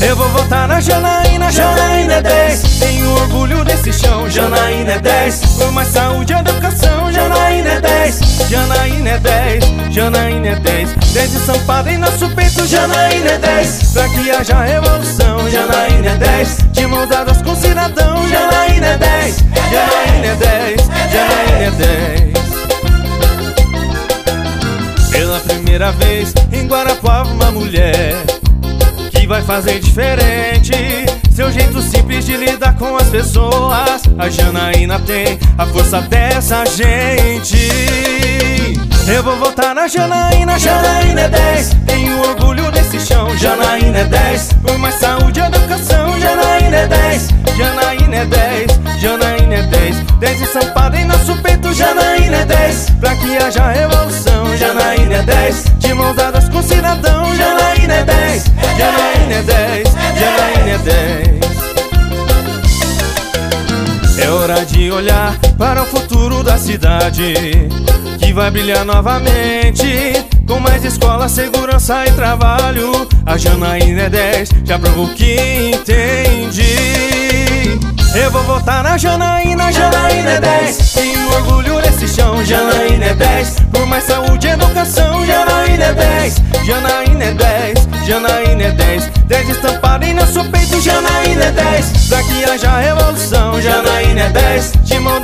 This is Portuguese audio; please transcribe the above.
Eu vou votar na Janaína, Janaína é 10 Tenho orgulho desse chão, Janaína é 10 Por mais saúde e educação, Janaína é 10 Janaína é 10, Janaína é 10 10 estampada em nosso peito, Janaína é 10 Pra que haja revolução, Janaína é 10 De mãos dadas com cidadão, Janaína é 10 Janaína é 10, Janaína é 10 Pela primeira vez em Guarapuava uma mulher fazer diferente. Seu jeito simples de lidar com as pessoas. A Janaína tem a força dessa gente. Eu vou votar na Janaína, Janaína é 10 Tenho orgulho desse chão, Janaína é 10 Por mais saúde e educação, Janaína é 10 Janaína é 10, Janaína é 10 10 estampada em nosso peito, Janaína é 10 Pra que haja revolução, Janaína é 10 De mãos dadas com cidadão, Janaína hora de olhar para o futuro da cidade Que vai brilhar novamente Com mais escola, segurança e trabalho. A Janaína é 10, já provou que entende Eu vou votar na Janaína, Janaína é 10 Tenho orgulho nesse chão, Janaína é 10 Por mais saúde e educação, Janaína é 10 Janaína é 10, Janaína é 10 10 estampado em nosso peito, Janaína é 10 Pra que haja revolução, Janaína é 10 De mão